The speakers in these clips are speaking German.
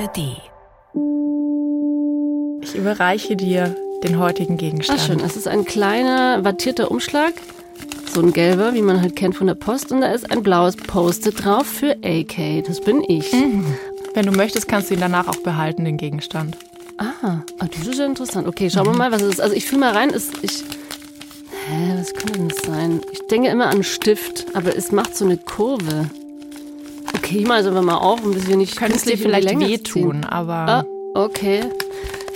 ARD. Ich überreiche dir den heutigen Gegenstand. Ah, schön. Es ist ein kleiner wattierter Umschlag. So ein gelber, wie man halt kennt von der Post. Und da ist ein blaues Post-it drauf für AK. Das bin ich. Mhm. Wenn du möchtest, kannst du ihn danach auch behalten, den Gegenstand. Ah, ah das ist ja interessant. Okay, schauen wir mal, was es ist. Also ich fühle mal rein. Ist, ich, hä, was könnte denn das sein? Ich denke immer an Stift, aber es macht so eine Kurve. Mache es einfach mal auf, um das wir nicht Könnte es dir künstlich vielleicht wehtun, aber Ah, okay.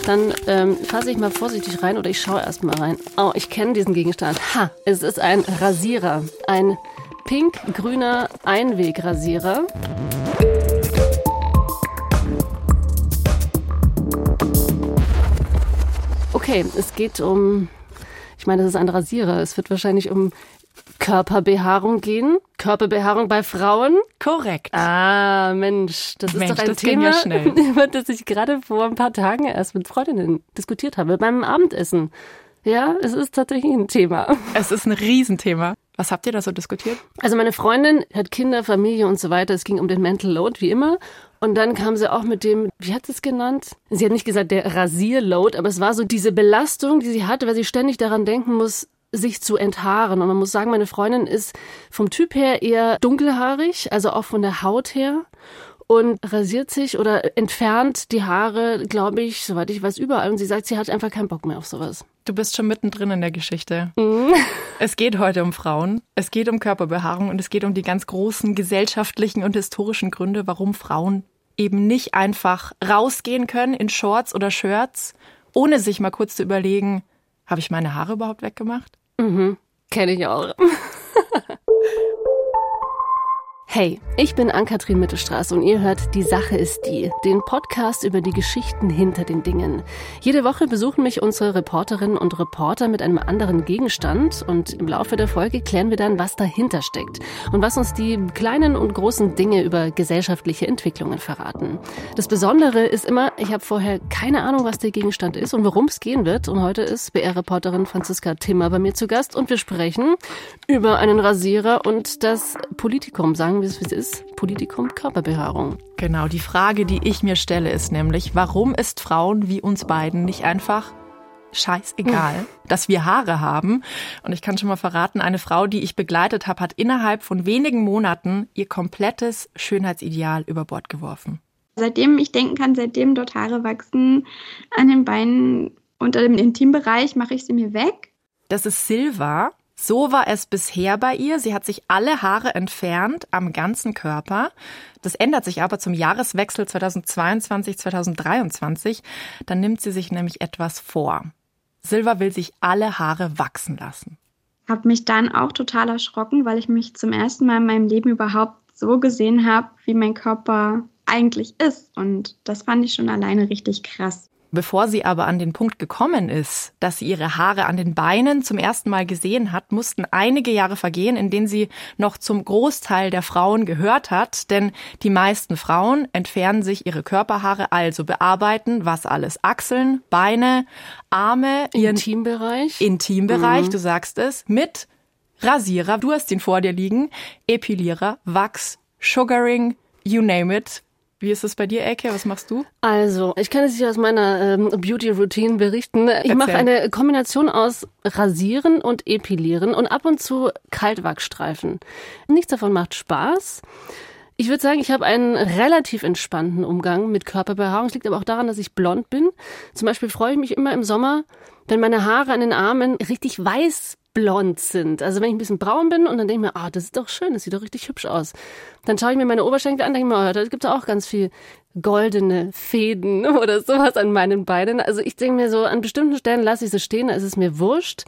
Dann ähm, fasse ich mal vorsichtig rein oder ich schaue erst mal rein. Oh, ich kenne diesen Gegenstand. Ha, es ist ein Rasierer. Ein pink-grüner Einwegrasierer. Okay, es geht um, ich meine, das ist ein Rasierer. Es wird wahrscheinlich um Körperbehaarung gehen. Körperbehaarung bei Frauen. korrekt. Ah, Mensch, das ist Mensch, doch ein Thema, ja schnell. über das ich gerade vor ein paar Tagen erst mit Freundinnen diskutiert habe, beim Abendessen. Ja, es ist tatsächlich ein Thema. Es ist ein Riesenthema. Was habt ihr da so diskutiert? Also meine Freundin hat Kinder, Familie und so weiter. Es ging um den Mental Load, wie immer. Und dann kam sie auch mit dem, wie hat sie es genannt? Sie hat nicht gesagt der Rasierload, aber es war so diese Belastung, die sie hatte, weil sie ständig daran denken muss, sich zu enthaaren. Und man muss sagen, meine Freundin ist vom Typ her eher dunkelhaarig, also auch von der Haut her. Und rasiert sich oder entfernt die Haare, glaube ich, soweit ich weiß, überall. Und sie sagt, sie hat einfach keinen Bock mehr auf sowas. Du bist schon mittendrin in der Geschichte. Es geht heute um Frauen, es geht um Körperbehaarung und es geht um die ganz großen gesellschaftlichen und historischen Gründe, warum Frauen eben nicht einfach rausgehen können in Shorts oder Shirts, ohne sich mal kurz zu überlegen, habe ich meine Haare überhaupt weggemacht? Kenne ich auch. Hey, ich bin Ann-Kathrin Mittelstraße und ihr hört Die Sache ist die, den Podcast über die Geschichten hinter den Dingen. Jede Woche besuchen mich unsere Reporterinnen und Reporter mit einem anderen Gegenstand und im Laufe der Folge klären wir dann, was dahinter steckt und was uns die kleinen und großen Dinge über gesellschaftliche Entwicklungen verraten. Das Besondere ist immer, ich habe vorher keine Ahnung, was der Gegenstand ist und worum es gehen wird und heute ist BR-Reporterin Franziska Timmer bei mir zu Gast und wir sprechen über einen Rasierer und das Politikum, sagen wir wie es ist, Politikum Körperbehaarung. Genau, die Frage, die ich mir stelle, ist nämlich, warum ist Frauen wie uns beiden nicht einfach scheißegal, dass wir Haare haben? Und ich kann schon mal verraten, eine Frau, die ich begleitet habe, hat innerhalb von wenigen Monaten ihr komplettes Schönheitsideal über Bord geworfen. Seitdem ich denken kann, seitdem dort Haare wachsen an den Beinen unter dem Intimbereich, mache ich sie mir weg. Das ist Silva. So war es bisher bei ihr. Sie hat sich alle Haare entfernt am ganzen Körper. Das ändert sich aber zum Jahreswechsel 2022-2023. Dann nimmt sie sich nämlich etwas vor. Silva will sich alle Haare wachsen lassen. Habe mich dann auch total erschrocken, weil ich mich zum ersten Mal in meinem Leben überhaupt so gesehen habe, wie mein Körper eigentlich ist. Und das fand ich schon alleine richtig krass. Bevor sie aber an den Punkt gekommen ist, dass sie ihre Haare an den Beinen zum ersten Mal gesehen hat, mussten einige Jahre vergehen, in denen sie noch zum Großteil der Frauen gehört hat. Denn die meisten Frauen entfernen sich ihre Körperhaare, also bearbeiten, was alles? Achseln, Beine, Arme, ihren Intimbereich. Intimbereich, du sagst es, mit Rasierer, du hast ihn vor dir liegen, Epilierer, Wachs, Sugaring, you name it. Wie ist es bei dir, Ecke? Was machst du? Also, ich kann es dir aus meiner ähm, Beauty-Routine berichten. Ich mache eine Kombination aus Rasieren und Epilieren und ab und zu Kaltwachsstreifen. Nichts davon macht Spaß. Ich würde sagen, ich habe einen relativ entspannten Umgang mit Körperbehaarung. Es liegt aber auch daran, dass ich blond bin. Zum Beispiel freue ich mich immer im Sommer, wenn meine Haare an den Armen richtig weiß blond sind. Also wenn ich ein bisschen braun bin und dann denke ich mir, ah, das ist doch schön, das sieht doch richtig hübsch aus. Dann schaue ich mir meine Oberschenkel an, denke mir, oh, da gibt es auch ganz viel goldene Fäden oder sowas an meinen Beinen. Also ich denke mir so, an bestimmten Stellen lasse ich sie stehen, da ist es mir wurscht.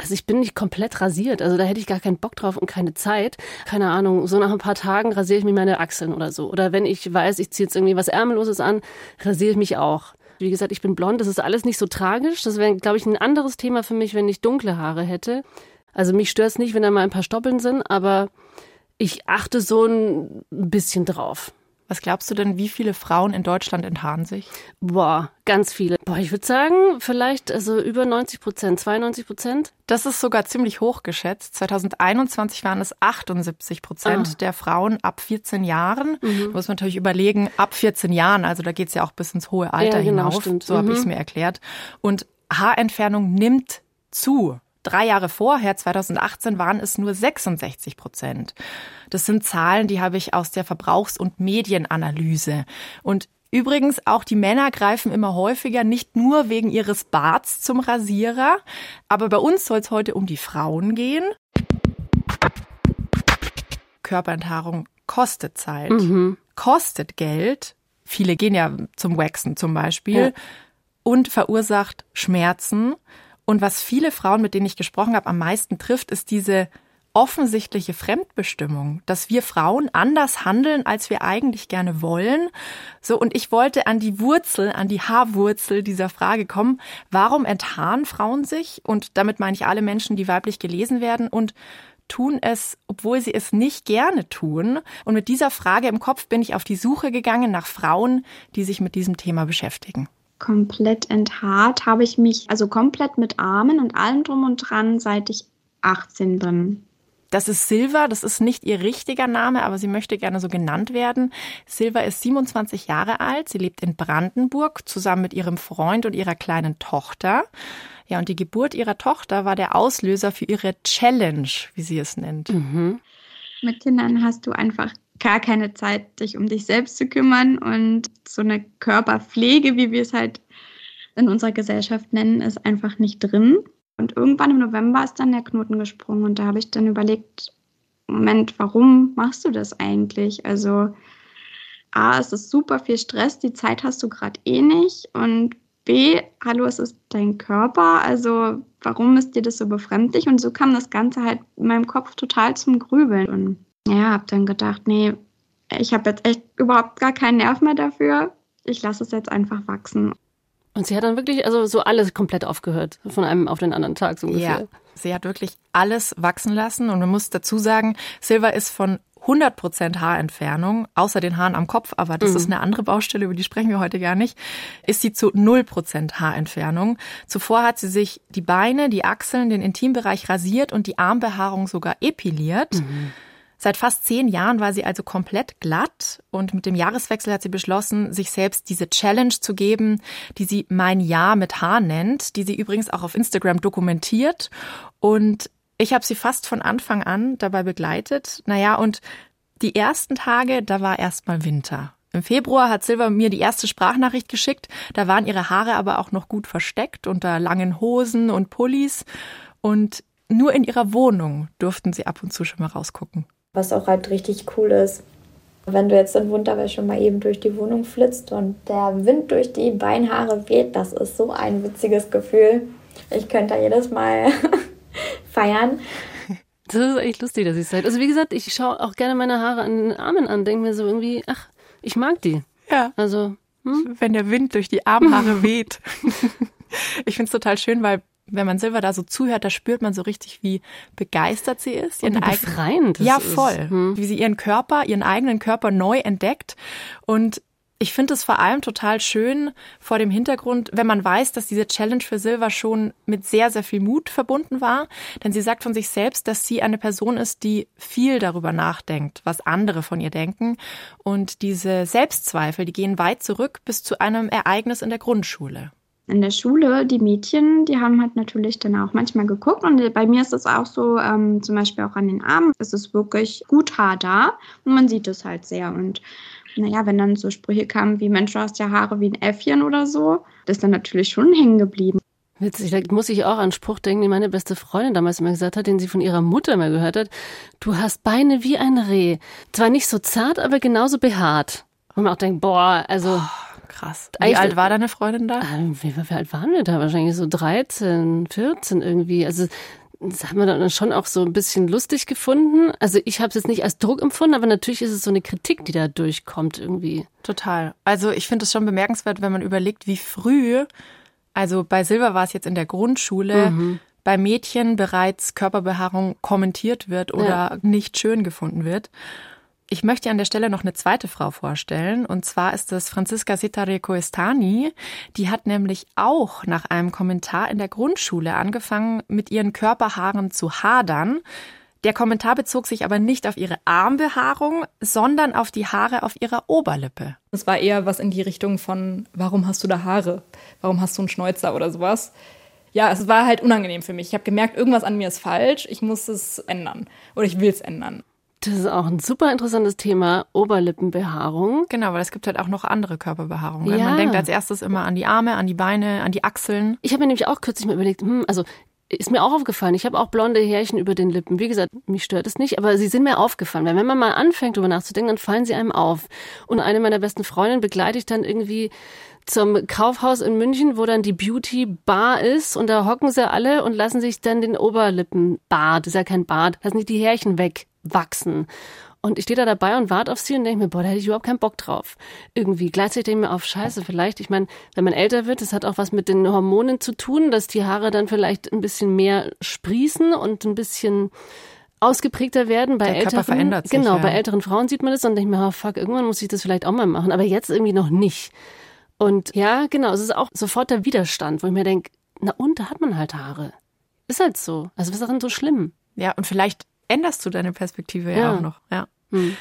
Also ich bin nicht komplett rasiert, also da hätte ich gar keinen Bock drauf und keine Zeit. Keine Ahnung, so nach ein paar Tagen rasiere ich mir meine Achseln oder so. Oder wenn ich weiß, ich ziehe jetzt irgendwie was Ärmelloses an, rasiere ich mich auch. Wie gesagt, ich bin blond, das ist alles nicht so tragisch. Das wäre, glaube ich, ein anderes Thema für mich, wenn ich dunkle Haare hätte. Also mich stört es nicht, wenn da mal ein paar Stoppeln sind, aber ich achte so ein bisschen drauf. Was glaubst du denn, wie viele Frauen in Deutschland enthaaren sich? Boah, ganz viele. Boah, ich würde sagen, vielleicht also über 90 Prozent, 92 Prozent. Das ist sogar ziemlich hoch geschätzt. 2021 waren es 78 Prozent ah. der Frauen ab 14 Jahren. Mhm. Da muss man natürlich überlegen, ab 14 Jahren, also da geht's ja auch bis ins hohe Alter ja, genau, hinauf. Stimmt. So mhm. habe ich es mir erklärt. Und Haarentfernung nimmt zu. Drei Jahre vorher, 2018, waren es nur 66 Prozent. Das sind Zahlen, die habe ich aus der Verbrauchs- und Medienanalyse. Und Übrigens, auch die Männer greifen immer häufiger, nicht nur wegen ihres Barts zum Rasierer. Aber bei uns soll es heute um die Frauen gehen. Körperenthaarung kostet Zeit, mhm. kostet Geld. Viele gehen ja zum Waxen zum Beispiel. Ja. Und verursacht Schmerzen. Und was viele Frauen, mit denen ich gesprochen habe, am meisten trifft, ist diese offensichtliche Fremdbestimmung, dass wir Frauen anders handeln, als wir eigentlich gerne wollen. So, und ich wollte an die Wurzel, an die Haarwurzel dieser Frage kommen. Warum enthaaren Frauen sich? Und damit meine ich alle Menschen, die weiblich gelesen werden und tun es, obwohl sie es nicht gerne tun. Und mit dieser Frage im Kopf bin ich auf die Suche gegangen nach Frauen, die sich mit diesem Thema beschäftigen komplett enthaart habe ich mich, also komplett mit Armen und allem drum und dran, seit ich 18 bin. Das ist Silva, das ist nicht ihr richtiger Name, aber sie möchte gerne so genannt werden. Silva ist 27 Jahre alt, sie lebt in Brandenburg zusammen mit ihrem Freund und ihrer kleinen Tochter. Ja, und die Geburt ihrer Tochter war der Auslöser für ihre Challenge, wie sie es nennt. Mhm. Mit Kindern hast du einfach gar keine Zeit, dich um dich selbst zu kümmern. Und so eine Körperpflege, wie wir es halt in unserer Gesellschaft nennen, ist einfach nicht drin. Und irgendwann im November ist dann der Knoten gesprungen und da habe ich dann überlegt, Moment, warum machst du das eigentlich? Also A, es ist super viel Stress, die Zeit hast du gerade eh nicht und B, hallo, es ist dein Körper, also warum ist dir das so befremdlich? Und so kam das Ganze halt in meinem Kopf total zum Grübeln und ja, habe dann gedacht, nee, ich habe jetzt echt überhaupt gar keinen Nerv mehr dafür. Ich lasse es jetzt einfach wachsen. Und sie hat dann wirklich, also so alles komplett aufgehört, von einem auf den anderen Tag so ungefähr. Ja, sie hat wirklich alles wachsen lassen und man muss dazu sagen, Silva ist von 100% Haarentfernung, außer den Haaren am Kopf, aber das mhm. ist eine andere Baustelle, über die sprechen wir heute gar nicht, ist sie zu 0% Haarentfernung. Zuvor hat sie sich die Beine, die Achseln, den Intimbereich rasiert und die Armbehaarung sogar epiliert. Mhm. Seit fast zehn Jahren war sie also komplett glatt und mit dem Jahreswechsel hat sie beschlossen, sich selbst diese Challenge zu geben, die sie Mein Jahr mit Haar nennt, die sie übrigens auch auf Instagram dokumentiert. Und ich habe sie fast von Anfang an dabei begleitet. Naja, und die ersten Tage, da war erstmal Winter. Im Februar hat Silva mir die erste Sprachnachricht geschickt. Da waren ihre Haare aber auch noch gut versteckt unter langen Hosen und Pullis. Und nur in ihrer Wohnung durften sie ab und zu schon mal rausgucken was auch halt richtig cool ist. Wenn du jetzt in Wunderwäsche mal eben durch die Wohnung flitzt und der Wind durch die Beinhaare weht, das ist so ein witziges Gefühl. Ich könnte da jedes Mal feiern. Das ist echt lustig, dass ich es seid. Also wie gesagt, ich schaue auch gerne meine Haare an den Armen an, denke mir so irgendwie, ach, ich mag die. Ja. Also, hm? wenn der Wind durch die Armhaare weht. ich finde es total schön, weil wenn man Silva da so zuhört, da spürt man so richtig, wie begeistert sie ist. Ihren und wie befreiend. Ja, voll. Ist. Hm. Wie sie ihren Körper, ihren eigenen Körper neu entdeckt. Und ich finde es vor allem total schön vor dem Hintergrund, wenn man weiß, dass diese Challenge für Silva schon mit sehr, sehr viel Mut verbunden war. Denn sie sagt von sich selbst, dass sie eine Person ist, die viel darüber nachdenkt, was andere von ihr denken. Und diese Selbstzweifel, die gehen weit zurück bis zu einem Ereignis in der Grundschule in der Schule, die Mädchen, die haben halt natürlich dann auch manchmal geguckt. Und bei mir ist es auch so, ähm, zum Beispiel auch an den Armen, es ist wirklich gut Haar da und man sieht es halt sehr. Und naja, wenn dann so Sprüche kamen wie Mensch, du hast ja Haare wie ein Äffchen oder so, das ist dann natürlich schon hängen geblieben. Witzig, da muss ich auch an Spruch denken, den meine beste Freundin damals immer gesagt hat, den sie von ihrer Mutter immer gehört hat. Du hast Beine wie ein Reh. Zwar nicht so zart, aber genauso behaart. Und man auch denkt, boah, also. Oh Krass. Wie alt war deine Freundin da? Ähm, wie, wie alt waren wir da? Wahrscheinlich so 13, 14 irgendwie. Also das haben wir dann schon auch so ein bisschen lustig gefunden. Also ich habe es jetzt nicht als Druck empfunden, aber natürlich ist es so eine Kritik, die da durchkommt irgendwie. Total. Also ich finde es schon bemerkenswert, wenn man überlegt, wie früh, also bei Silber war es jetzt in der Grundschule, mhm. bei Mädchen bereits Körperbehaarung kommentiert wird oder ja. nicht schön gefunden wird. Ich möchte an der Stelle noch eine zweite Frau vorstellen. Und zwar ist es Franziska Sitare Coestani. Die hat nämlich auch nach einem Kommentar in der Grundschule angefangen, mit ihren Körperhaaren zu hadern. Der Kommentar bezog sich aber nicht auf ihre Armbehaarung, sondern auf die Haare auf ihrer Oberlippe. Es war eher was in die Richtung von, warum hast du da Haare? Warum hast du einen Schnäuzer oder sowas? Ja, es war halt unangenehm für mich. Ich habe gemerkt, irgendwas an mir ist falsch. Ich muss es ändern. Oder ich will es ändern. Das ist auch ein super interessantes Thema, Oberlippenbehaarung. Genau, weil es gibt halt auch noch andere Körperbehaarungen. Ja. Man denkt als erstes immer an die Arme, an die Beine, an die Achseln. Ich habe mir nämlich auch kürzlich mal überlegt, hm, also ist mir auch aufgefallen. Ich habe auch blonde Härchen über den Lippen. Wie gesagt, mich stört es nicht, aber sie sind mir aufgefallen. Weil wenn man mal anfängt, darüber nachzudenken, dann fallen sie einem auf. Und eine meiner besten Freundinnen begleite ich dann irgendwie zum Kaufhaus in München, wo dann die Beauty Bar ist und da hocken sie alle und lassen sich dann den Oberlippenbart, ist ja kein Bart, lassen sich die Härchen weg wachsen. Und ich stehe da dabei und warte auf sie und denke mir, boah, da hätte ich überhaupt keinen Bock drauf. Irgendwie. Gleichzeitig denke ich mir auf, scheiße, vielleicht, ich meine, wenn man älter wird, das hat auch was mit den Hormonen zu tun, dass die Haare dann vielleicht ein bisschen mehr sprießen und ein bisschen ausgeprägter werden. Bei Der älteren, verändert sich, genau, ja. bei älteren Frauen sieht man das und denke mir, oh, fuck, irgendwann muss ich das vielleicht auch mal machen. Aber jetzt irgendwie noch nicht. Und ja, genau, es ist auch sofort der Widerstand, wo ich mir denke, na und, da hat man halt Haare. Ist halt so. Also was ist daran so schlimm? Ja, und vielleicht änderst du deine Perspektive ja, ja auch noch. Ja. Hm.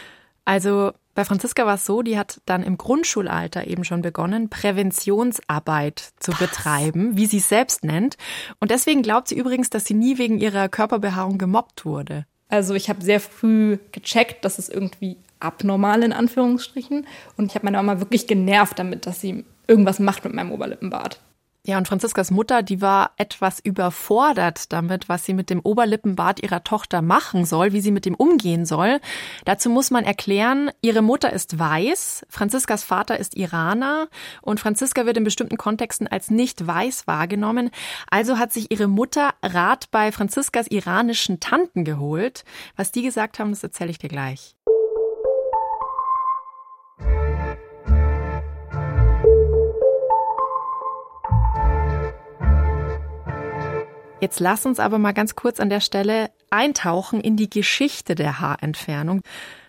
Also bei Franziska war es so, die hat dann im Grundschulalter eben schon begonnen, Präventionsarbeit zu Was? betreiben, wie sie es selbst nennt. Und deswegen glaubt sie übrigens, dass sie nie wegen ihrer Körperbehaarung gemobbt wurde. Also ich habe sehr früh gecheckt, dass es irgendwie abnormal in Anführungsstrichen. Und ich habe meine Mama wirklich genervt damit, dass sie irgendwas macht mit meinem Oberlippenbart. Ja, und Franziskas Mutter, die war etwas überfordert damit, was sie mit dem Oberlippenbart ihrer Tochter machen soll, wie sie mit dem umgehen soll. Dazu muss man erklären, ihre Mutter ist weiß, Franziskas Vater ist Iraner und Franziska wird in bestimmten Kontexten als nicht weiß wahrgenommen. Also hat sich ihre Mutter Rat bei Franziskas iranischen Tanten geholt. Was die gesagt haben, das erzähle ich dir gleich. Jetzt lass uns aber mal ganz kurz an der Stelle eintauchen in die Geschichte der Haarentfernung.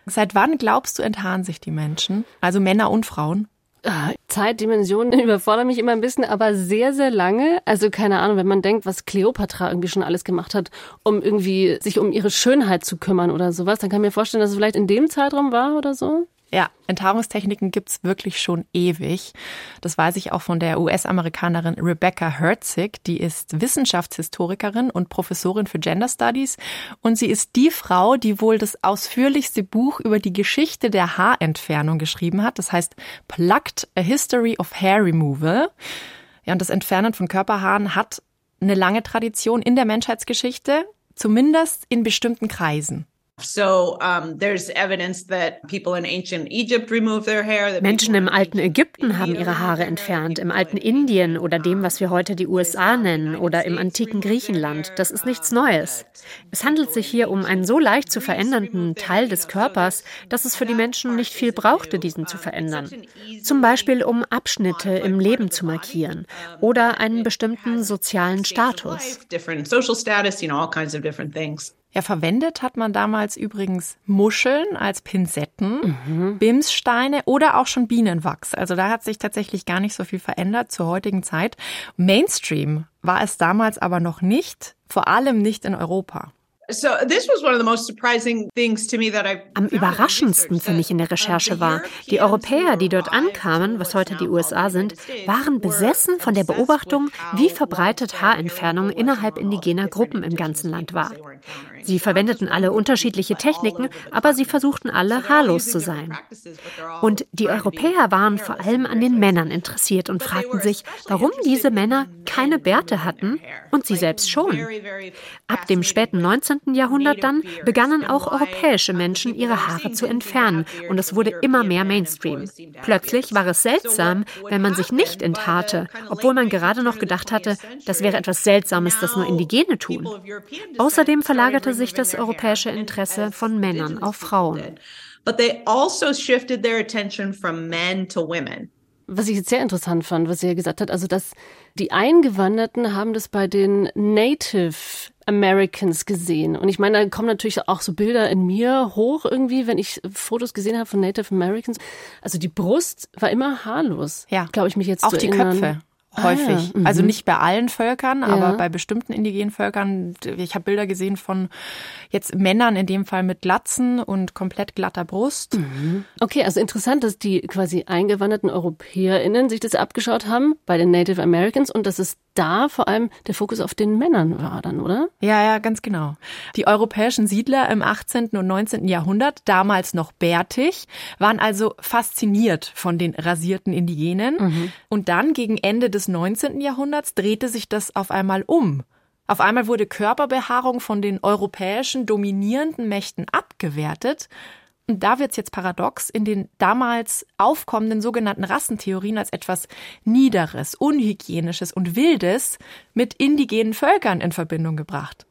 Seit wann glaubst du, enthaaren sich die Menschen? Also Männer und Frauen? Ah, Zeitdimensionen überfordern mich immer ein bisschen, aber sehr, sehr lange. Also keine Ahnung, wenn man denkt, was Cleopatra irgendwie schon alles gemacht hat, um irgendwie sich um ihre Schönheit zu kümmern oder sowas, dann kann ich mir vorstellen, dass es vielleicht in dem Zeitraum war oder so. Ja, Enthaarungstechniken gibt's wirklich schon ewig. Das weiß ich auch von der US-Amerikanerin Rebecca Herzig. Die ist Wissenschaftshistorikerin und Professorin für Gender Studies. Und sie ist die Frau, die wohl das ausführlichste Buch über die Geschichte der Haarentfernung geschrieben hat. Das heißt Plucked, A History of Hair Removal. Ja, und das Entfernen von Körperhaaren hat eine lange Tradition in der Menschheitsgeschichte, zumindest in bestimmten Kreisen. Menschen im alten Ägypten haben ihre Haare entfernt, im alten Indien oder dem, was wir heute die USA nennen, oder im antiken Griechenland. Das ist nichts Neues. Es handelt sich hier um einen so leicht zu verändernden Teil des Körpers, dass es für die Menschen nicht viel brauchte, diesen zu verändern. Zum Beispiel, um Abschnitte im Leben zu markieren oder einen bestimmten sozialen Status. Ja, verwendet hat man damals übrigens Muscheln als Pinsetten, mhm. Bimssteine oder auch schon Bienenwachs. Also da hat sich tatsächlich gar nicht so viel verändert zur heutigen Zeit. Mainstream war es damals aber noch nicht, vor allem nicht in Europa. Am überraschendsten für mich in der Recherche war, die Europäer, die dort ankamen, was heute die USA sind, waren besessen von der Beobachtung, wie verbreitet Haarentfernung innerhalb indigener Gruppen im ganzen Land war. Sie verwendeten alle unterschiedliche Techniken, aber sie versuchten alle haarlos zu sein. Und die Europäer waren vor allem an den Männern interessiert und fragten sich, warum diese Männer keine Bärte hatten und sie selbst schon. Ab dem späten 19. Jahrhundert dann begannen auch europäische Menschen ihre Haare zu entfernen und es wurde immer mehr Mainstream. Plötzlich war es seltsam, wenn man sich nicht enthaarte, obwohl man gerade noch gedacht hatte, das wäre etwas Seltsames, das nur Indigene tun. Außerdem verlagerte sich das europäische Interesse von Männern auf Frauen. But they also shifted their attention from men to women. was ich jetzt sehr interessant fand, was sie ja gesagt hat, also dass die Eingewanderten haben das bei den Native Americans gesehen. Und ich meine, da kommen natürlich auch so Bilder in mir hoch irgendwie, wenn ich Fotos gesehen habe von Native Americans. Also die Brust war immer haarlos. Ja. Glaube ich mich jetzt Auch zu die erinnern. Köpfe. Häufig. Ah. Also Mhm. nicht bei allen Völkern, aber Ja. bei bestimmten indigenen Völkern. Ich habe Bilder gesehen von jetzt Männern in dem Fall mit Glatzen und komplett glatter Brust. Okay, also interessant, dass die quasi eingewanderten EuropäerInnen sich das abgeschaut haben bei den Native Americans und dass es da vor allem der Fokus auf den Männern war dann, oder? Ja, ja, ganz genau. Die europäischen Siedler im 18. und 19. Jahrhundert, damals noch bärtig, waren also fasziniert von den rasierten Indigenen. Und dann gegen Ende des 19. Jahrhunderts drehte sich das auf einmal um. Auf einmal wurde Körperbehaarung von den europäischen dominierenden Mächten abgewertet. Und da wird's jetzt paradox, in den damals aufkommenden sogenannten Rassentheorien als etwas Niederes, Unhygienisches und Wildes mit indigenen Völkern in Verbindung gebracht.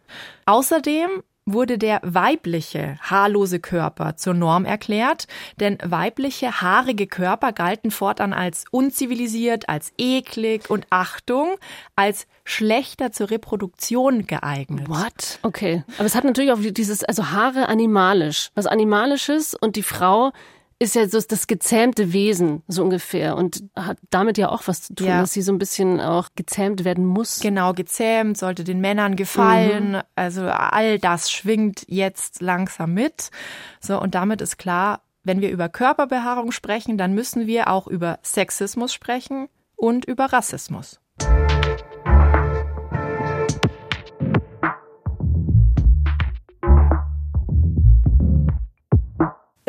Außerdem wurde der weibliche, haarlose Körper zur Norm erklärt, denn weibliche, haarige Körper galten fortan als unzivilisiert, als eklig und Achtung, als schlechter zur Reproduktion geeignet. What? Okay. Aber es hat natürlich auch dieses, also Haare animalisch, was Animalisches und die Frau ist ja so das gezähmte Wesen, so ungefähr. Und hat damit ja auch was zu tun, Ja. dass sie so ein bisschen auch gezähmt werden muss. Genau, gezähmt, sollte den Männern gefallen. Also all das schwingt jetzt langsam mit. So, und damit ist klar, wenn wir über Körperbehaarung sprechen, dann müssen wir auch über Sexismus sprechen und über Rassismus.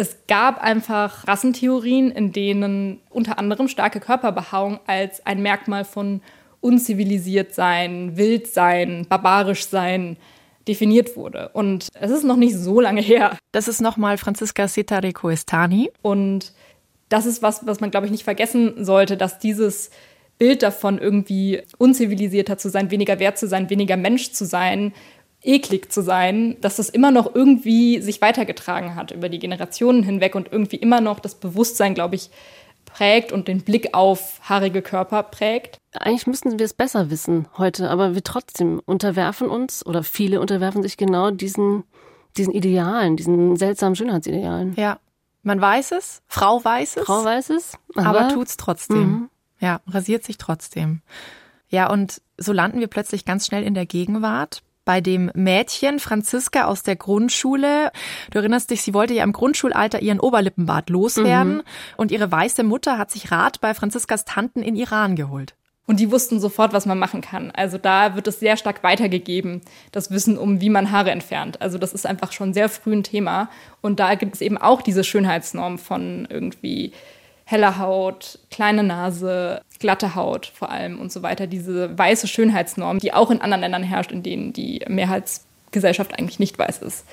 Es gab einfach Rassentheorien, in denen unter anderem starke Körperbehaarung als ein Merkmal von unzivilisiert sein, wild sein, barbarisch sein definiert wurde. Und es ist noch nicht so lange her. Das ist nochmal Franziska Setare Koestani. Und das ist was, was man, glaube ich, nicht vergessen sollte, dass dieses Bild davon, irgendwie unzivilisierter zu sein, weniger wert zu sein, weniger Mensch zu sein, eklig zu sein, dass das immer noch irgendwie sich weitergetragen hat über die Generationen hinweg und irgendwie immer noch das Bewusstsein, glaube ich, prägt und den Blick auf haarige Körper prägt. Eigentlich müssten wir es besser wissen heute, aber wir trotzdem unterwerfen uns oder viele unterwerfen sich genau diesen, diesen Idealen, diesen seltsamen Schönheitsidealen. Ja, man weiß es, Frau weiß es, Frau weiß es, aber, aber, tut's trotzdem. Ja, rasiert sich trotzdem. Ja, und so landen wir plötzlich ganz schnell in der Gegenwart bei dem Mädchen Franziska aus der Grundschule. Du erinnerst dich, sie wollte ja im Grundschulalter ihren Oberlippenbart loswerden und ihre weiße Mutter hat sich Rat bei Franziskas Tanten in Iran geholt. Und die wussten sofort, was man machen kann. Also da wird es sehr stark weitergegeben, das Wissen um, wie man Haare entfernt. Also das ist einfach schon sehr früh ein Thema. Und da gibt es eben auch diese Schönheitsnorm von irgendwie heller Haut, kleine Nase, glatte Haut vor allem und so weiter. Diese weiße Schönheitsnorm, die auch in anderen Ländern herrscht, in denen die Mehrheitsgesellschaft eigentlich nicht weiß ist.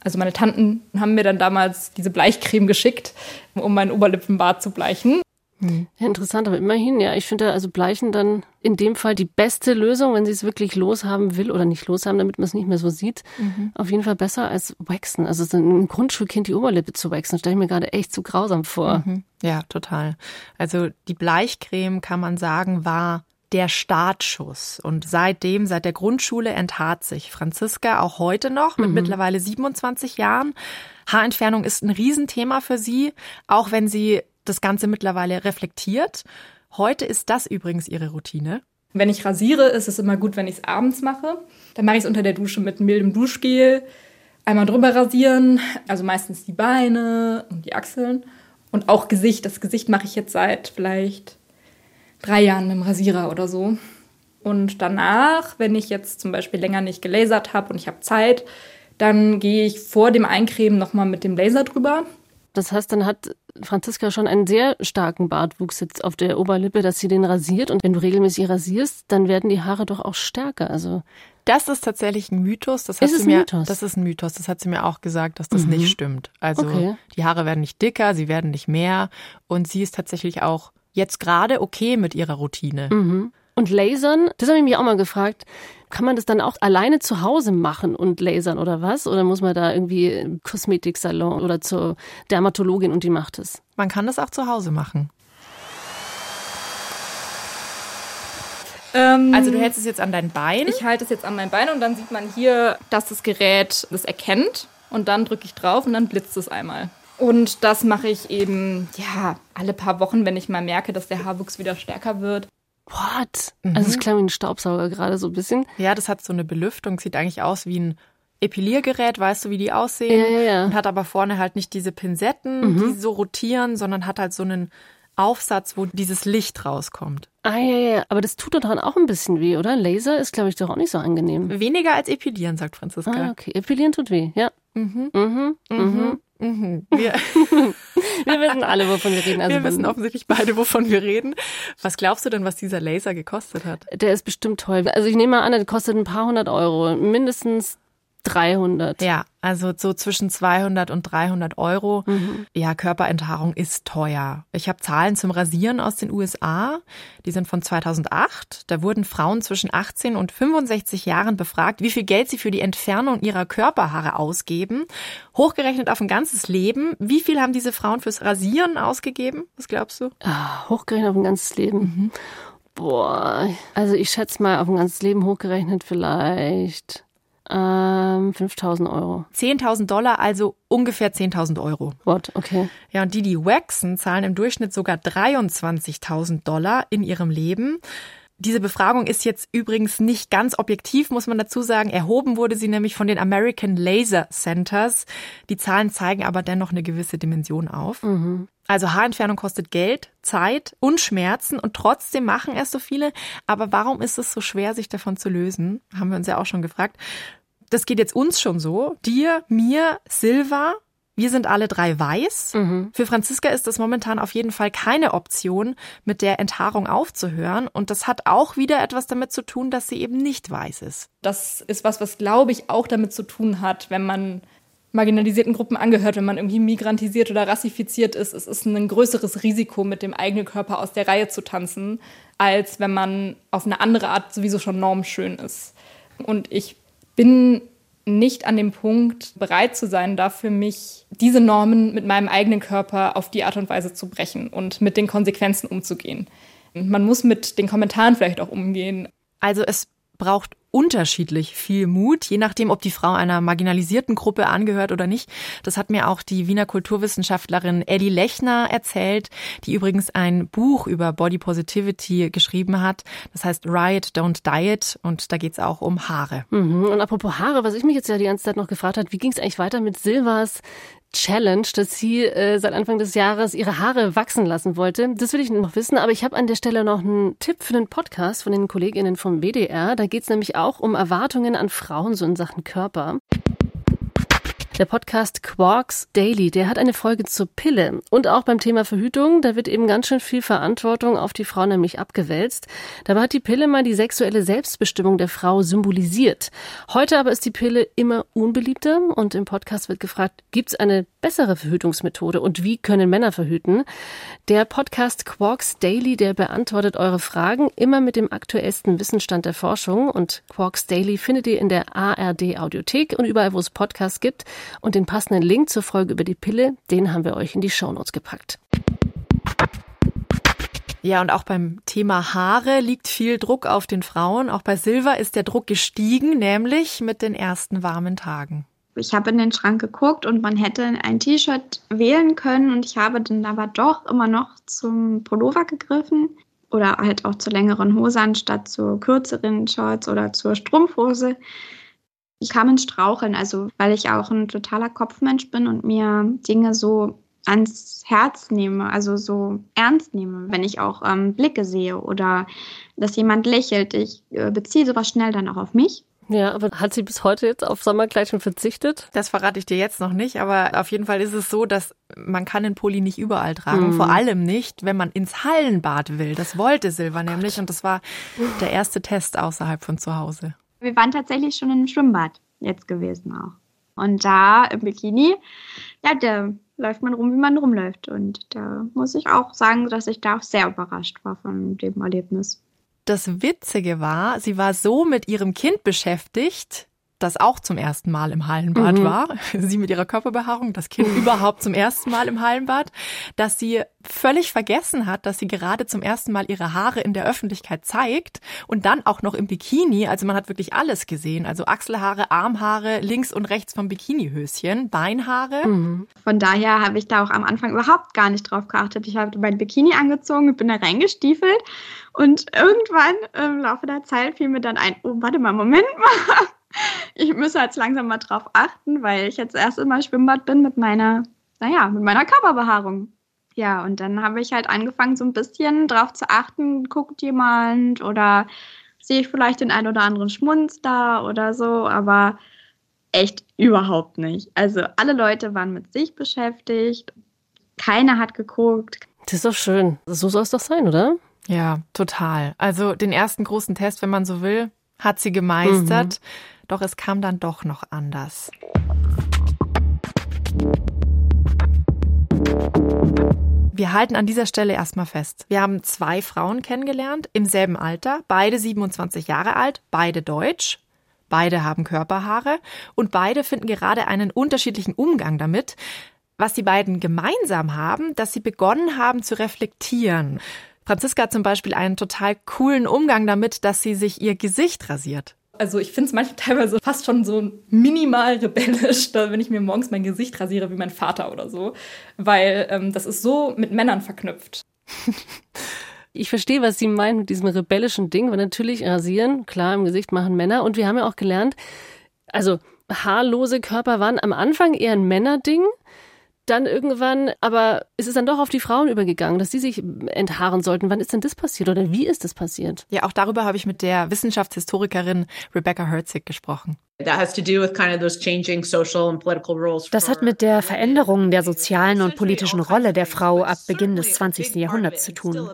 Also meine Tanten haben mir dann damals diese Bleichcreme geschickt, um meinen Oberlippenbart zu bleichen. Ja, interessant, aber immerhin, ja, ich finde also Bleichen dann in dem Fall die beste Lösung, wenn sie es wirklich loshaben will oder nicht loshaben, damit man es nicht mehr so sieht. Auf jeden Fall besser als waxen. Also so ein Grundschulkind die Oberlippe zu waxen, stelle ich mir gerade echt zu grausam vor. Ja, total. Also die Bleichcreme, kann man sagen, war der Startschuss. Und seitdem, seit der Grundschule enthaart sich Franziska auch heute noch mit mittlerweile 27 Jahren. Haarentfernung ist ein Riesenthema für sie, auch wenn sie das Ganze mittlerweile reflektiert. Heute ist das übrigens ihre Routine. Wenn ich rasiere, ist es immer gut, wenn ich es abends mache. Dann mache ich es unter der Dusche mit mildem Duschgel. Einmal drüber rasieren, also meistens die Beine und die Achseln. Und auch Gesicht. Das Gesicht mache ich jetzt seit vielleicht drei Jahren im Rasierer oder so. Und danach, wenn ich jetzt zum Beispiel länger nicht gelasert habe und ich habe Zeit, dann gehe ich vor dem Eincremen nochmal mit dem Laser drüber. Das heißt, dann hat Franziska schon einen sehr starken Bartwuchs jetzt auf der Oberlippe, dass sie den rasiert. Und wenn du regelmäßig rasierst, dann werden die Haare doch auch stärker. Also Das ist tatsächlich ein Mythos. Das Ist es ein mir, Mythos? Das ist ein Mythos. Das hat sie mir auch gesagt, dass das nicht stimmt. Also Okay. die Haare werden nicht dicker, sie werden nicht mehr. Und sie ist tatsächlich auch jetzt gerade okay mit ihrer Routine. Und Lasern, das habe ich mich auch mal gefragt, kann man das dann auch alleine zu Hause machen und lasern oder was? Oder muss man da irgendwie im Kosmetiksalon oder zur Dermatologin und die macht es? Man kann das auch zu Hause machen. Ähm, also du hältst es jetzt an dein Bein? Ich halte es jetzt an mein Bein und dann sieht man hier, dass das Gerät das erkennt. Und dann drücke ich drauf und dann blitzt es einmal. Und das mache ich eben, ja, alle paar Wochen, wenn ich mal merke, dass der Haarwuchs wieder stärker wird. What? Mhm. Also es klang wie ein Staubsauger gerade so ein bisschen. Ja, das hat so eine Belüftung, sieht eigentlich aus wie ein Epiliergerät, weißt du, wie die aussehen? Ja, ja, ja. Und hat aber vorne halt nicht diese Pinsetten, mhm. die so rotieren, sondern hat halt so einen Aufsatz, wo dieses Licht rauskommt. Ah, ja, ja, aber das tut doch dann auch ein bisschen weh, oder? Laser ist, glaube ich, doch auch nicht so angenehm. Weniger als Epilieren, sagt Franziska. Ah, okay. Epilieren tut weh, ja. Mhm. Mhm. Mhm. Mhm. Mhm. Wir, wir wissen alle, wovon wir reden. Also wir wissen offensichtlich beide, wovon wir reden. Was glaubst du denn, was dieser Laser gekostet hat? Der ist bestimmt toll. Also ich nehme mal an, der kostet ein paar hundert Euro. Mindestens 300. Ja, also so zwischen 200 und 300 Euro. Mhm. Ja, Körperenthaarung ist teuer. Ich habe Zahlen zum Rasieren aus den USA. Die sind von 2008. Da wurden Frauen zwischen 18 und 65 Jahren befragt, wie viel Geld sie für die Entfernung ihrer Körperhaare ausgeben. Hochgerechnet auf ein ganzes Leben. Wie viel haben diese Frauen fürs Rasieren ausgegeben? Was glaubst du? Ah, hochgerechnet auf ein ganzes Leben. Mhm. Boah, also ich schätze mal auf ein ganzes Leben hochgerechnet vielleicht ähm, 5000 Euro. 10.000 Dollar, also ungefähr 10.000 Euro. What? Okay. Ja, und die, die waxen, zahlen im Durchschnitt sogar 23.000 Dollar in ihrem Leben. Diese Befragung ist jetzt übrigens nicht ganz objektiv, muss man dazu sagen. Erhoben wurde sie nämlich von den American Laser Centers. Die Zahlen zeigen aber dennoch eine gewisse Dimension auf. Mhm. Also Haarentfernung kostet Geld, Zeit und Schmerzen und trotzdem machen erst so viele. Aber warum ist es so schwer, sich davon zu lösen? Haben wir uns ja auch schon gefragt. Das geht jetzt uns schon so. Dir, mir, Silva, wir sind alle drei weiß. Mhm. Für Franziska ist das momentan auf jeden Fall keine Option, mit der Enthaarung aufzuhören. Und das hat auch wieder etwas damit zu tun, dass sie eben nicht weiß ist. Das ist was, was glaube ich auch damit zu tun hat, wenn man marginalisierten Gruppen angehört, wenn man irgendwie migrantisiert oder rassifiziert ist. Es ist ein größeres Risiko, mit dem eigenen Körper aus der Reihe zu tanzen, als wenn man auf eine andere Art sowieso schon normschön ist. Und ich bin nicht an dem Punkt bereit zu sein, dafür mich diese Normen mit meinem eigenen Körper auf die Art und Weise zu brechen und mit den Konsequenzen umzugehen. Man muss mit den Kommentaren vielleicht auch umgehen. Also es braucht unterschiedlich viel Mut, je nachdem, ob die Frau einer marginalisierten Gruppe angehört oder nicht. Das hat mir auch die Wiener Kulturwissenschaftlerin Ellie Lechner erzählt, die übrigens ein Buch über Body Positivity geschrieben hat. Das heißt Riot, Don't Diet und da geht es auch um Haare. Mhm. Und apropos Haare, was ich mich jetzt ja die ganze Zeit noch gefragt habe, wie ging es eigentlich weiter mit Silvas Challenge, dass sie äh, seit Anfang des Jahres ihre Haare wachsen lassen wollte. Das will ich noch wissen, aber ich habe an der Stelle noch einen Tipp für den Podcast von den Kolleginnen vom WDR. Da geht es nämlich auch um Erwartungen an Frauen so in Sachen Körper. Der Podcast Quarks Daily, der hat eine Folge zur Pille. Und auch beim Thema Verhütung, da wird eben ganz schön viel Verantwortung auf die Frau nämlich abgewälzt. Dabei hat die Pille mal die sexuelle Selbstbestimmung der Frau symbolisiert. Heute aber ist die Pille immer unbeliebter und im Podcast wird gefragt, gibt es eine bessere Verhütungsmethode und wie können Männer verhüten? Der Podcast Quarks Daily, der beantwortet eure Fragen immer mit dem aktuellsten Wissensstand der Forschung und Quarks Daily findet ihr in der ARD Audiothek und überall, wo es Podcasts gibt. Und den passenden Link zur Folge über die Pille, den haben wir euch in die Shownotes gepackt. Ja, und auch beim Thema Haare liegt viel Druck auf den Frauen. Auch bei Silva ist der Druck gestiegen, nämlich mit den ersten warmen Tagen. Ich habe in den Schrank geguckt und man hätte ein T-Shirt wählen können und ich habe dann aber doch immer noch zum Pullover gegriffen oder halt auch zur längeren Hose anstatt zur kürzeren Shorts oder zur Strumpfhose. Ich kam ins Straucheln, also weil ich auch ein totaler Kopfmensch bin und mir Dinge so ans Herz nehme, also so ernst nehme, wenn ich auch ähm, Blicke sehe oder dass jemand lächelt. Ich äh, beziehe sowas schnell dann auch auf mich. Ja, aber hat sie bis heute jetzt auf Sommerkleidchen verzichtet? Das verrate ich dir jetzt noch nicht, aber auf jeden Fall ist es so, dass man kann den Pulli nicht überall tragen, mhm. vor allem nicht, wenn man ins Hallenbad will. Das wollte Silva oh nämlich und das war der erste Test außerhalb von zu Hause. Wir waren tatsächlich schon im Schwimmbad jetzt gewesen auch. Und da im Bikini, ja, da läuft man rum, wie man rumläuft. Und da muss ich auch sagen, dass ich da auch sehr überrascht war von dem Erlebnis. Das Witzige war, sie war so mit ihrem Kind beschäftigt, das auch zum ersten Mal im Hallenbad mhm. war, sie mit ihrer Körperbehaarung, das Kind überhaupt zum ersten Mal im Hallenbad, dass sie völlig vergessen hat, dass sie gerade zum ersten Mal ihre Haare in der Öffentlichkeit zeigt und dann auch noch im Bikini. Also man hat wirklich alles gesehen. Also Achselhaare, Armhaare, links und rechts vom Bikinihöschen, Beinhaare. Mhm. Von daher habe ich da auch am Anfang überhaupt gar nicht drauf geachtet. Ich habe mein Bikini angezogen und bin da reingestiefelt und irgendwann im Laufe der Zeit fiel mir dann ein, oh, warte mal, Moment mal ich müsse jetzt langsam mal drauf achten, weil ich jetzt erst immer Schwimmbad bin mit meiner, naja, mit meiner Körperbehaarung. Ja, und dann habe ich halt angefangen, so ein bisschen drauf zu achten, guckt jemand oder sehe ich vielleicht den einen oder anderen Schmunz da oder so, aber echt überhaupt nicht. Also alle Leute waren mit sich beschäftigt, keiner hat geguckt. Das ist doch schön. So soll es doch sein, oder? Ja, total. Also den ersten großen Test, wenn man so will, hat sie gemeistert. Mhm. Doch es kam dann doch noch anders. Wir halten an dieser Stelle erstmal fest. Wir haben zwei Frauen kennengelernt, im selben Alter, beide 27 Jahre alt, beide deutsch, beide haben Körperhaare und beide finden gerade einen unterschiedlichen Umgang damit. Was die beiden gemeinsam haben, dass sie begonnen haben zu reflektieren. Franziska hat zum Beispiel einen total coolen Umgang damit, dass sie sich ihr Gesicht rasiert. Also ich finde es manchmal teilweise fast schon so minimal rebellisch, wenn ich mir morgens mein Gesicht rasiere wie mein Vater oder so, weil ähm, das ist so mit Männern verknüpft. Ich verstehe, was Sie meinen mit diesem rebellischen Ding, weil natürlich rasieren, klar, im Gesicht machen Männer. Und wir haben ja auch gelernt, also haarlose Körper waren am Anfang eher ein Männerding dann irgendwann, aber ist es dann doch auf die Frauen übergegangen, dass sie sich enthaaren sollten. Wann ist denn das passiert oder wie ist das passiert? Ja, auch darüber habe ich mit der Wissenschaftshistorikerin Rebecca Herzig gesprochen. Das hat mit der Veränderung der sozialen und politischen Rolle der Frau ab Beginn des 20. Jahrhunderts zu tun.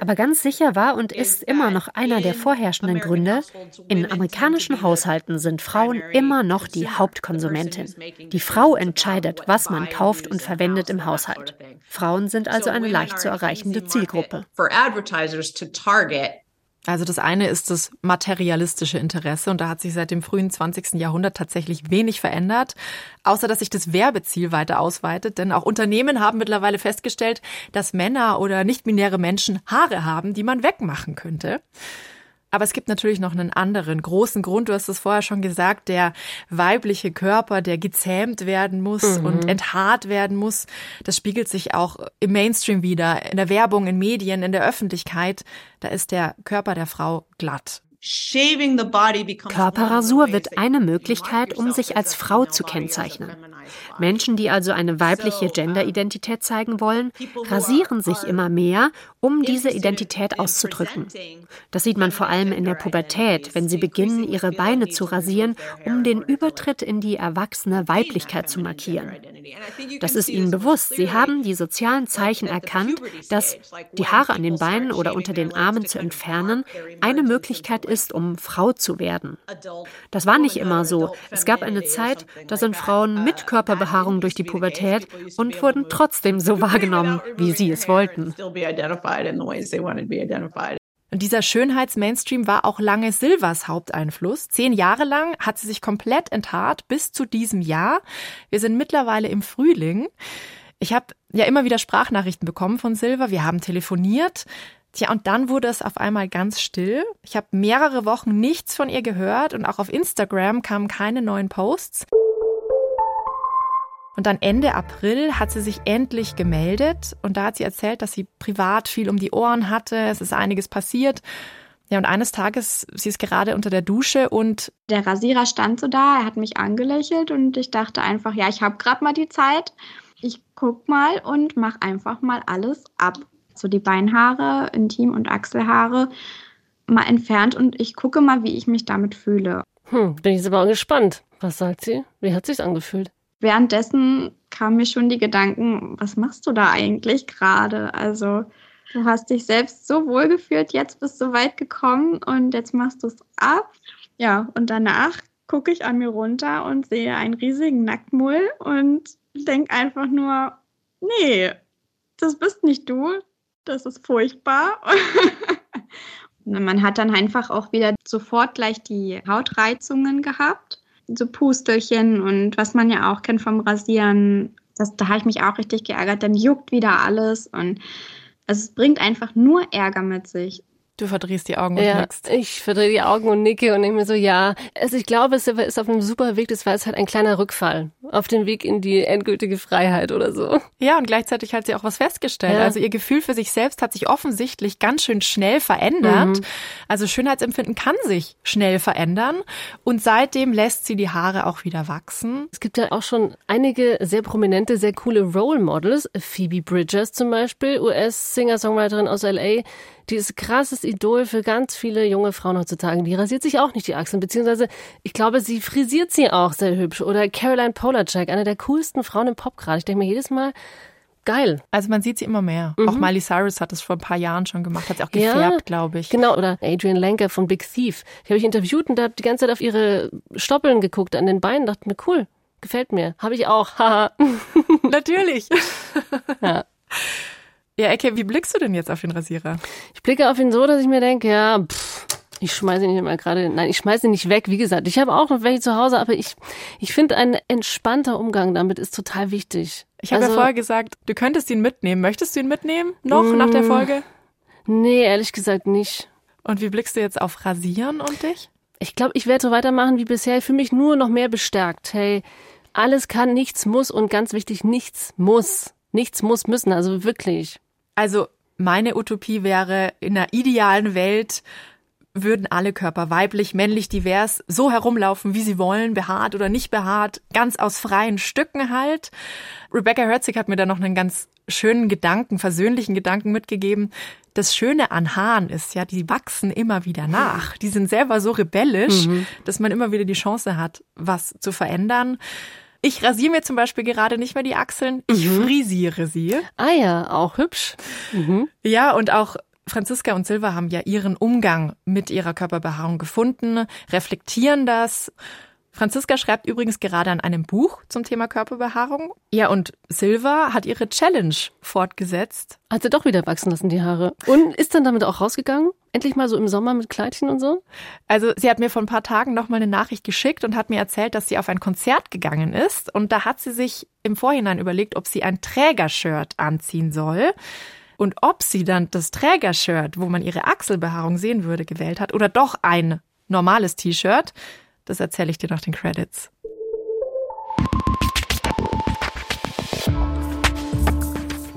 Aber ganz sicher war und ist immer noch einer der vorherrschenden Gründe, in amerikanischen Haushalten sind Frauen immer noch die Hauptkonsumentin. Die Frau entscheidet, was man kauft und verwendet im Haushalt. Frauen sind also eine leicht zu erreichende Zielgruppe. Also das eine ist das materialistische Interesse und da hat sich seit dem frühen 20. Jahrhundert tatsächlich wenig verändert, außer dass sich das Werbeziel weiter ausweitet, denn auch Unternehmen haben mittlerweile festgestellt, dass Männer oder nicht-binäre Menschen Haare haben, die man wegmachen könnte. Aber es gibt natürlich noch einen anderen großen Grund. Du hast es vorher schon gesagt, der weibliche Körper, der gezähmt werden muss mhm. und enthaart werden muss. Das spiegelt sich auch im Mainstream wieder, in der Werbung, in Medien, in der Öffentlichkeit. Da ist der Körper der Frau glatt. Körperrasur wird eine Möglichkeit, um sich als Frau zu kennzeichnen. Menschen, die also eine weibliche Genderidentität zeigen wollen, rasieren sich immer mehr, um diese Identität auszudrücken. Das sieht man vor allem in der Pubertät, wenn sie beginnen, ihre Beine zu rasieren, um den Übertritt in die erwachsene Weiblichkeit zu markieren. Das ist ihnen bewusst. Sie haben die sozialen Zeichen erkannt, dass die Haare an den Beinen oder unter den Armen zu entfernen eine Möglichkeit ist, um Frau zu werden. Das war nicht immer so. Es gab eine Zeit, da sind Frauen mit Körperbehaarung durch die Pubertät und wurden trotzdem so wahrgenommen, wie sie es wollten. Und dieser Schönheits-Mainstream war auch lange Silvers Haupteinfluss. Zehn Jahre lang hat sie sich komplett enthaart bis zu diesem Jahr. Wir sind mittlerweile im Frühling. Ich habe ja immer wieder Sprachnachrichten bekommen von Silver. Wir haben telefoniert. Tja, und dann wurde es auf einmal ganz still. Ich habe mehrere Wochen nichts von ihr gehört und auch auf Instagram kamen keine neuen Posts. Und dann Ende April hat sie sich endlich gemeldet und da hat sie erzählt, dass sie privat viel um die Ohren hatte, es ist einiges passiert. Ja, und eines Tages, sie ist gerade unter der Dusche und der Rasierer stand so da, er hat mich angelächelt und ich dachte einfach, ja, ich habe gerade mal die Zeit. Ich guck mal und mach einfach mal alles ab so die Beinhaare, Intim- und Achselhaare mal entfernt und ich gucke mal, wie ich mich damit fühle. Hm, bin ich jetzt aber gespannt. Was sagt sie? Wie hat sich's angefühlt? Währenddessen kamen mir schon die Gedanken, was machst du da eigentlich gerade? Also du hast dich selbst so wohl gefühlt, jetzt bist du weit gekommen und jetzt machst du es ab. Ja, und danach gucke ich an mir runter und sehe einen riesigen Nacktmull und denke einfach nur, nee, das bist nicht du, das ist furchtbar. Man hat dann einfach auch wieder sofort gleich die Hautreizungen gehabt. So Pustelchen und was man ja auch kennt vom Rasieren. Das, da habe ich mich auch richtig geärgert. Dann juckt wieder alles und also es bringt einfach nur Ärger mit sich. Du verdrehst die Augen und ja, nickst. Ich verdrehe die Augen und nicke und denke mir so, ja. Also ich glaube, Silver ist auf einem super Weg. Das war jetzt halt ein kleiner Rückfall auf dem Weg in die endgültige Freiheit oder so. Ja, und gleichzeitig hat sie auch was festgestellt. Ja. Also ihr Gefühl für sich selbst hat sich offensichtlich ganz schön schnell verändert. Mhm. Also Schönheitsempfinden kann sich schnell verändern. Und seitdem lässt sie die Haare auch wieder wachsen. Es gibt ja auch schon einige sehr prominente, sehr coole Role Models. Phoebe Bridgers zum Beispiel, US-Singer-Songwriterin aus L.A., die ist krasses Idol für ganz viele junge Frauen heutzutage. Die rasiert sich auch nicht die Achseln, beziehungsweise ich glaube, sie frisiert sie auch sehr hübsch. Oder Caroline Polachek, eine der coolsten Frauen im Pop gerade. Ich denke mir jedes Mal, geil. Also man sieht sie immer mehr. Mhm. Auch Miley Cyrus hat es vor ein paar Jahren schon gemacht, hat sie auch gefärbt, ja, glaube ich. Genau, oder Adrian Lenker von Big Thief. Die habe ich interviewt und da habe die ganze Zeit auf ihre Stoppeln geguckt an den Beinen, dachte mir, cool, gefällt mir. Habe ich auch. Haha. Natürlich. ja. Ja, Ecke, wie blickst du denn jetzt auf den Rasierer? Ich blicke auf ihn so, dass ich mir denke, ja, pff, ich schmeiße ihn nicht mal gerade, nein, ich schmeiße ihn nicht weg. Wie gesagt, ich habe auch noch welche zu Hause, aber ich, ich finde, ein entspannter Umgang damit ist total wichtig. Ich habe also, ja vorher gesagt, du könntest ihn mitnehmen. Möchtest du ihn mitnehmen? Noch mh, nach der mm, Folge? Nee, ehrlich gesagt nicht. Und wie blickst du jetzt auf Rasieren und dich? Ich glaube, ich werde so weitermachen wie bisher. Fühle mich nur noch mehr bestärkt. Hey, alles kann, nichts muss und ganz wichtig, nichts muss. Nichts muss müssen, also wirklich. Also meine Utopie wäre, in einer idealen Welt würden alle Körper weiblich, männlich, divers so herumlaufen, wie sie wollen, behaart oder nicht behaart, ganz aus freien Stücken halt. Rebecca Herzig hat mir da noch einen ganz schönen Gedanken, versöhnlichen Gedanken mitgegeben. Das Schöne an Haaren ist ja, die wachsen immer wieder nach. Die sind selber so rebellisch, mhm. dass man immer wieder die Chance hat, was zu verändern. Ich rasiere mir zum Beispiel gerade nicht mehr die Achseln, ich mhm. frisiere sie. Ah ja, auch hübsch. Mhm. Ja, und auch Franziska und Silva haben ja ihren Umgang mit ihrer Körperbehaarung gefunden, reflektieren das Franziska schreibt übrigens gerade an einem Buch zum Thema Körperbehaarung. Ja, und Silva hat ihre Challenge fortgesetzt. Hat sie doch wieder wachsen lassen, die Haare. Und ist dann damit auch rausgegangen? Endlich mal so im Sommer mit Kleidchen und so? Also, sie hat mir vor ein paar Tagen noch mal eine Nachricht geschickt und hat mir erzählt, dass sie auf ein Konzert gegangen ist. Und da hat sie sich im Vorhinein überlegt, ob sie ein Trägershirt anziehen soll. Und ob sie dann das Trägershirt, wo man ihre Achselbehaarung sehen würde, gewählt hat oder doch ein normales T-Shirt. Das erzähle ich dir nach den Credits.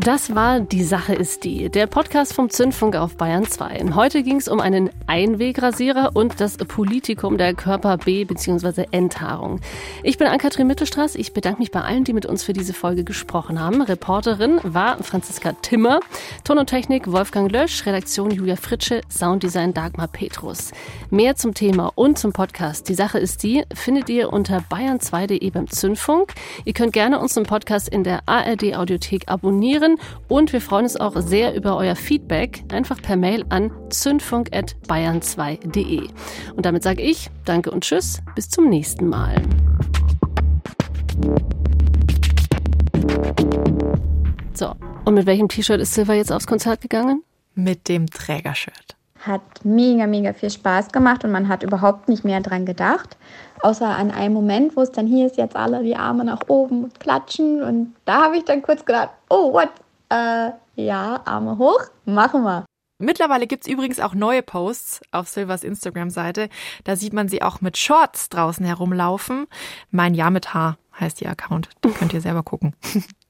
Das war Die Sache ist die, der Podcast vom Zündfunk auf Bayern 2. Heute ging es um einen Einwegrasierer und das Politikum der Körper B- bzw. Enthaarung. Ich bin Ann-Kathrin Mittelstraß. Ich bedanke mich bei allen, die mit uns für diese Folge gesprochen haben. Reporterin war Franziska Timmer, Ton und Technik Wolfgang Lösch, Redaktion Julia Fritsche, Sounddesign Dagmar Petrus. Mehr zum Thema und zum Podcast Die Sache ist die findet ihr unter bayern2.de beim Zündfunk. Ihr könnt gerne unseren Podcast in der ARD Audiothek abonnieren können. Und wir freuen uns auch sehr über euer Feedback. Einfach per Mail an zündfunk.bayern2.de. Und damit sage ich Danke und Tschüss. Bis zum nächsten Mal. So, und mit welchem T-Shirt ist Silva jetzt aufs Konzert gegangen? Mit dem Trägershirt. Hat mega, mega viel Spaß gemacht und man hat überhaupt nicht mehr dran gedacht. Außer an einem Moment, wo es dann hier ist, jetzt alle die Arme nach oben und klatschen. Und da habe ich dann kurz gedacht, oh, what? Äh, ja, Arme hoch, machen wir. Mittlerweile gibt's übrigens auch neue Posts auf Silvers Instagram-Seite. Da sieht man sie auch mit Shorts draußen herumlaufen. Mein Jahr mit Haar heißt ihr Account. Da könnt ihr selber gucken.